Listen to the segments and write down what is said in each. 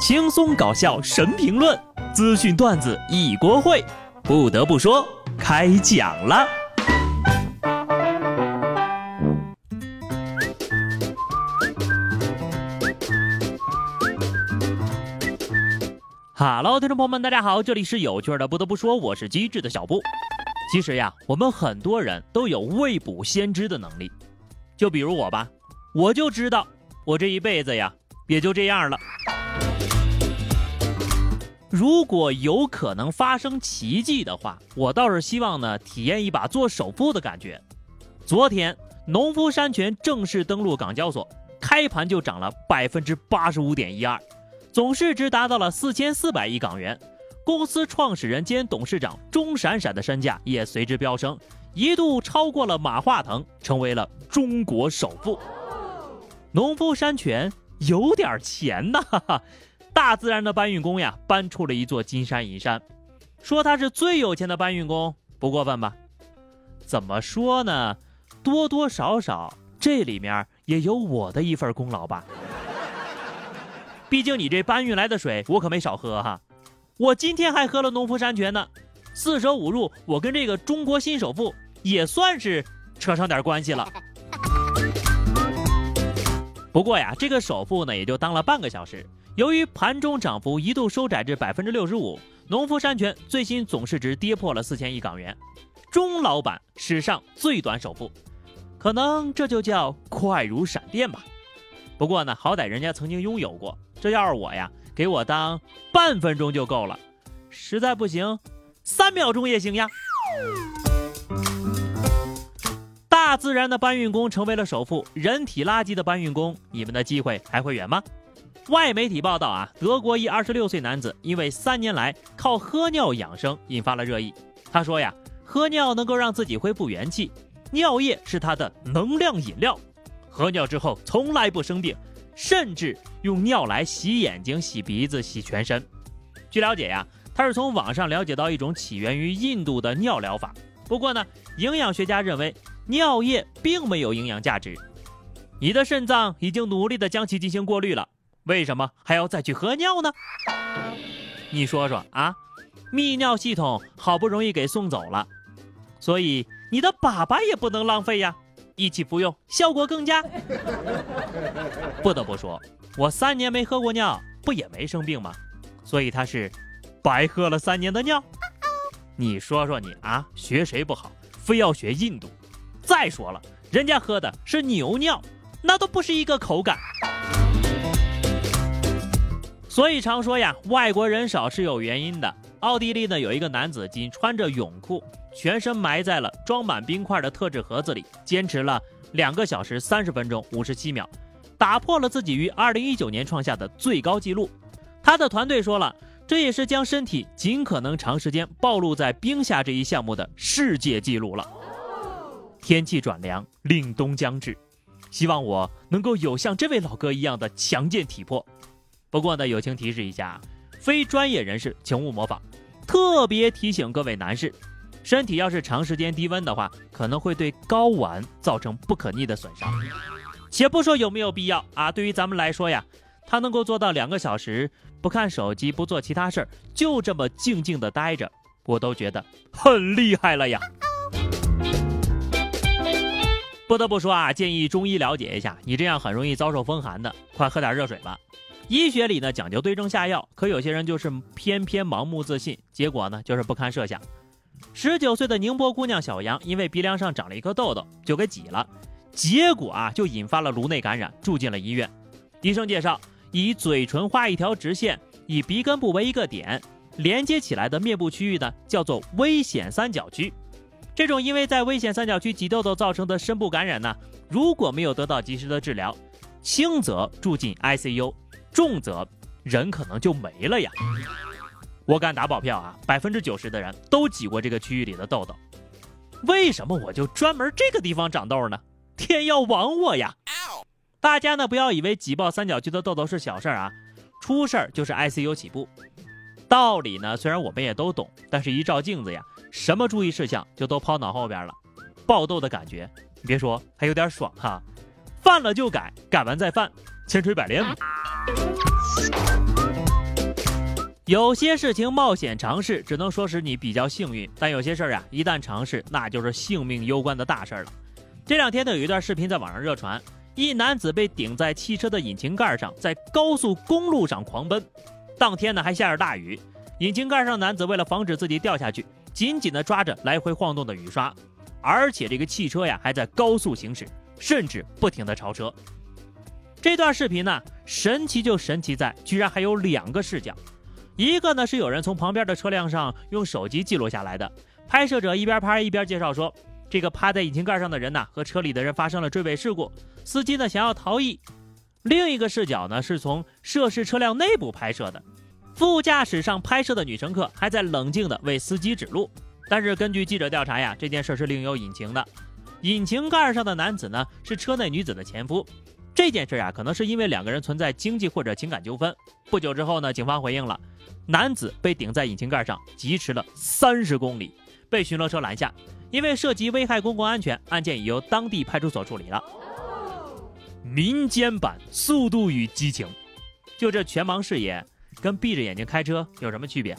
轻松搞笑神评论，资讯段子一锅烩。不得不说，开讲了。哈喽，听众朋友们，大家好，这里是有趣的。不得不说，我是机智的小布。其实呀，我们很多人都有未卜先知的能力，就比如我吧，我就知道我这一辈子呀，也就这样了。如果有可能发生奇迹的话，我倒是希望呢，体验一把做首富的感觉。昨天，农夫山泉正式登陆港交所，开盘就涨了百分之八十五点一二，总市值达到了四千四百亿港元。公司创始人兼董事长钟闪闪的身价也随之飙升，一度超过了马化腾，成为了中国首富。农夫山泉有点钱呐，哈哈。大自然的搬运工呀，搬出了一座金山银山，说他是最有钱的搬运工，不过分吧？怎么说呢？多多少少这里面也有我的一份功劳吧。毕竟你这搬运来的水，我可没少喝哈。我今天还喝了农夫山泉呢。四舍五入，我跟这个中国新首富也算是扯上点关系了。不过呀，这个首富呢，也就当了半个小时。由于盘中涨幅一度收窄至百分之六十五，农夫山泉最新总市值跌破了四千亿港元，钟老板史上最短首富，可能这就叫快如闪电吧。不过呢，好歹人家曾经拥有过，这要是我呀，给我当半分钟就够了，实在不行，三秒钟也行呀。大自然的搬运工成为了首富，人体垃圾的搬运工，你们的机会还会远吗？外媒体报道啊，德国一二十六岁男子因为三年来靠喝尿养生，引发了热议。他说呀，喝尿能够让自己恢复元气，尿液是他的能量饮料，喝尿之后从来不生病，甚至用尿来洗眼睛、洗鼻子、洗全身。据了解呀，他是从网上了解到一种起源于印度的尿疗法。不过呢，营养学家认为尿液并没有营养价值，你的肾脏已经努力的将其进行过滤了。为什么还要再去喝尿呢？你说说啊！泌尿系统好不容易给送走了，所以你的粑粑也不能浪费呀！一起服用，效果更佳。不得不说，我三年没喝过尿，不也没生病吗？所以他是白喝了三年的尿。你说说你啊，学谁不好，非要学印度？再说了，人家喝的是牛尿，那都不是一个口感。所以常说呀，外国人少是有原因的。奥地利呢有一个男子仅穿着泳裤，全身埋在了装满冰块的特制盒子里，坚持了两个小时三十分钟五十七秒，打破了自己于二零一九年创下的最高纪录。他的团队说了，这也是将身体尽可能长时间暴露在冰下这一项目的世界纪录了。天气转凉，凛冬将至，希望我能够有像这位老哥一样的强健体魄。不过呢，友情提示一下，非专业人士请勿模仿。特别提醒各位男士，身体要是长时间低温的话，可能会对睾丸造成不可逆的损伤。且不说有没有必要啊，对于咱们来说呀，他能够做到两个小时不看手机、不做其他事儿，就这么静静的待着，我都觉得很厉害了呀。不得不说啊，建议中医了解一下，你这样很容易遭受风寒的，快喝点热水吧。医学里呢讲究对症下药，可有些人就是偏偏盲目自信，结果呢就是不堪设想。十九岁的宁波姑娘小杨因为鼻梁上长了一颗痘痘，就给挤了，结果啊就引发了颅内感染，住进了医院。医生介绍，以嘴唇画一条直线，以鼻根部为一个点，连接起来的面部区域呢叫做危险三角区。这种因为在危险三角区挤痘痘造成的深部感染呢，如果没有得到及时的治疗，轻则住进 ICU。重则人可能就没了呀！我敢打保票啊，百分之九十的人都挤过这个区域里的痘痘。为什么我就专门这个地方长痘呢？天要亡我呀！大家呢不要以为挤爆三角区的痘痘是小事儿啊，出事儿就是 ICU 起步。道理呢虽然我们也都懂，但是一照镜子呀，什么注意事项就都抛脑后边了。爆痘的感觉，你别说还有点爽哈！犯了就改，改完再犯，千锤百炼嘛。有些事情冒险尝试，只能说是你比较幸运；但有些事儿啊，一旦尝试，那就是性命攸关的大事儿了。这两天呢，有一段视频在网上热传，一男子被顶在汽车的引擎盖上，在高速公路上狂奔。当天呢，还下着大雨，引擎盖上男子为了防止自己掉下去，紧紧地抓着来回晃动的雨刷，而且这个汽车呀还在高速行驶，甚至不停地超车。这段视频呢，神奇就神奇在，居然还有两个视角。一个呢是有人从旁边的车辆上用手机记录下来的，拍摄者一边拍一边介绍说，这个趴在引擎盖上的人呢和车里的人发生了追尾事故，司机呢想要逃逸。另一个视角呢是从涉事车辆内部拍摄的，副驾驶上拍摄的女乘客还在冷静地为司机指路。但是根据记者调查呀，这件事是另有隐情的，引擎盖上的男子呢是车内女子的前夫。这件事啊，可能是因为两个人存在经济或者情感纠纷。不久之后呢，警方回应了，男子被顶在引擎盖上，疾驰了三十公里，被巡逻车拦下。因为涉及危害公共安全，案件已由当地派出所处理了。民间版《速度与激情》，就这全盲视野，跟闭着眼睛开车有什么区别？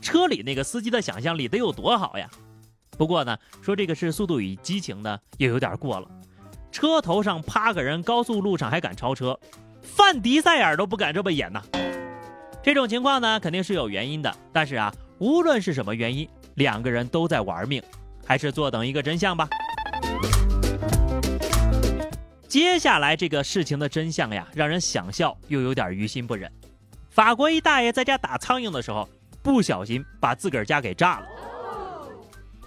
车里那个司机的想象力得有多好呀？不过呢，说这个是《速度与激情》呢，又有点过了。车头上趴个人，高速路上还敢超车，范迪塞尔都不敢这么演呐。这种情况呢，肯定是有原因的。但是啊，无论是什么原因，两个人都在玩命，还是坐等一个真相吧。接下来这个事情的真相呀，让人想笑又有点于心不忍。法国一大爷在家打苍蝇的时候，不小心把自个儿家给炸了。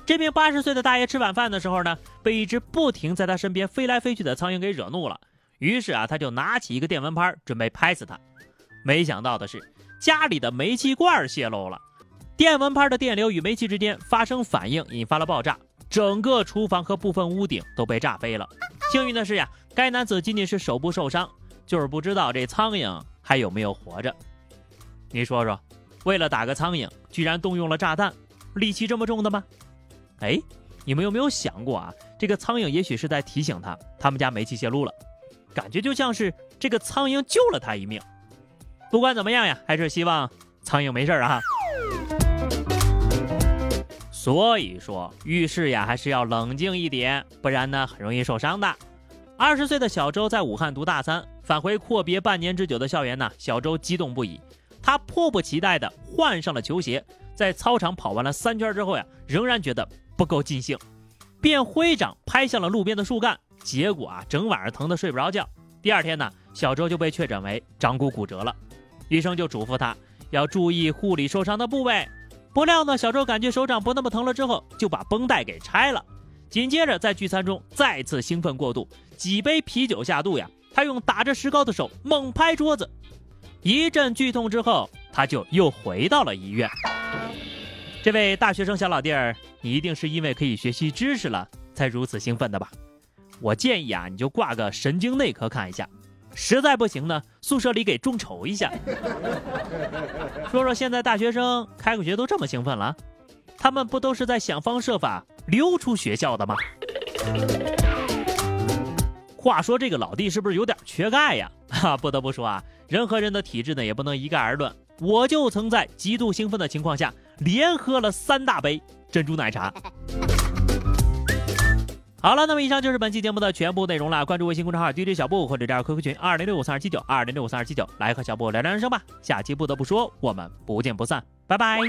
这名八十岁的大爷吃晚饭的时候呢，被一只不停在他身边飞来飞去的苍蝇给惹怒了。于是啊，他就拿起一个电蚊拍准备拍死它。没想到的是，家里的煤气罐泄漏了，电蚊拍的电流与煤气之间发生反应，引发了爆炸，整个厨房和部分屋顶都被炸飞了。幸运的是呀，该男子仅仅是手部受伤，就是不知道这苍蝇还有没有活着。你说说，为了打个苍蝇，居然动用了炸弹，力气这么重的吗？哎，你们有没有想过啊？这个苍蝇也许是在提醒他，他们家煤气泄露了，感觉就像是这个苍蝇救了他一命。不管怎么样呀，还是希望苍蝇没事啊。所以说，遇事呀还是要冷静一点，不然呢很容易受伤的。二十岁的小周在武汉读大三，返回阔别半年之久的校园呢，小周激动不已，他迫不及待地换上了球鞋，在操场跑完了三圈之后呀，仍然觉得。不够尽兴，便挥掌拍向了路边的树干，结果啊，整晚上疼得睡不着觉。第二天呢，小周就被确诊为掌骨骨折了，医生就嘱咐他要注意护理受伤的部位。不料呢，小周感觉手掌不那么疼了之后，就把绷带给拆了。紧接着在聚餐中再次兴奋过度，几杯啤酒下肚呀，他用打着石膏的手猛拍桌子，一阵剧痛之后，他就又回到了医院。这位大学生小老弟儿，你一定是因为可以学习知识了才如此兴奋的吧？我建议啊，你就挂个神经内科看一下，实在不行呢，宿舍里给众筹一下。说说现在大学生开个学都这么兴奋了，他们不都是在想方设法溜出学校的吗？话说这个老弟是不是有点缺钙呀？哈，不得不说啊，人和人的体质呢也不能一概而论。我就曾在极度兴奋的情况下，连喝了三大杯珍珠奶茶。好了，那么以上就是本期节目的全部内容了。关注微信公众号 DJ 小布或者加入 QQ 群二零六五三二七九二零六五三二七九，来和小布聊聊人生吧。下期不得不说，我们不见不散，拜拜。